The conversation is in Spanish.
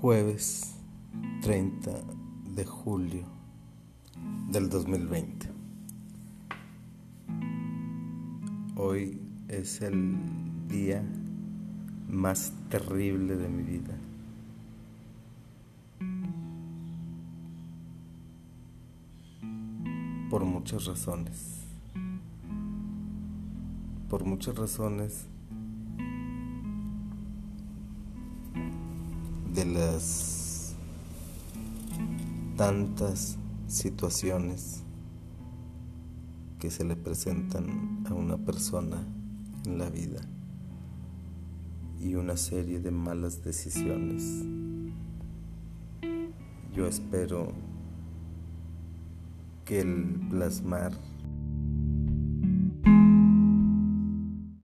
jueves 30 de julio del 2020. Hoy es el día más terrible de mi vida. Por muchas razones. Por muchas razones de las tantas situaciones que se le presentan a una persona en la vida y una serie de malas decisiones. Yo espero que el plasmar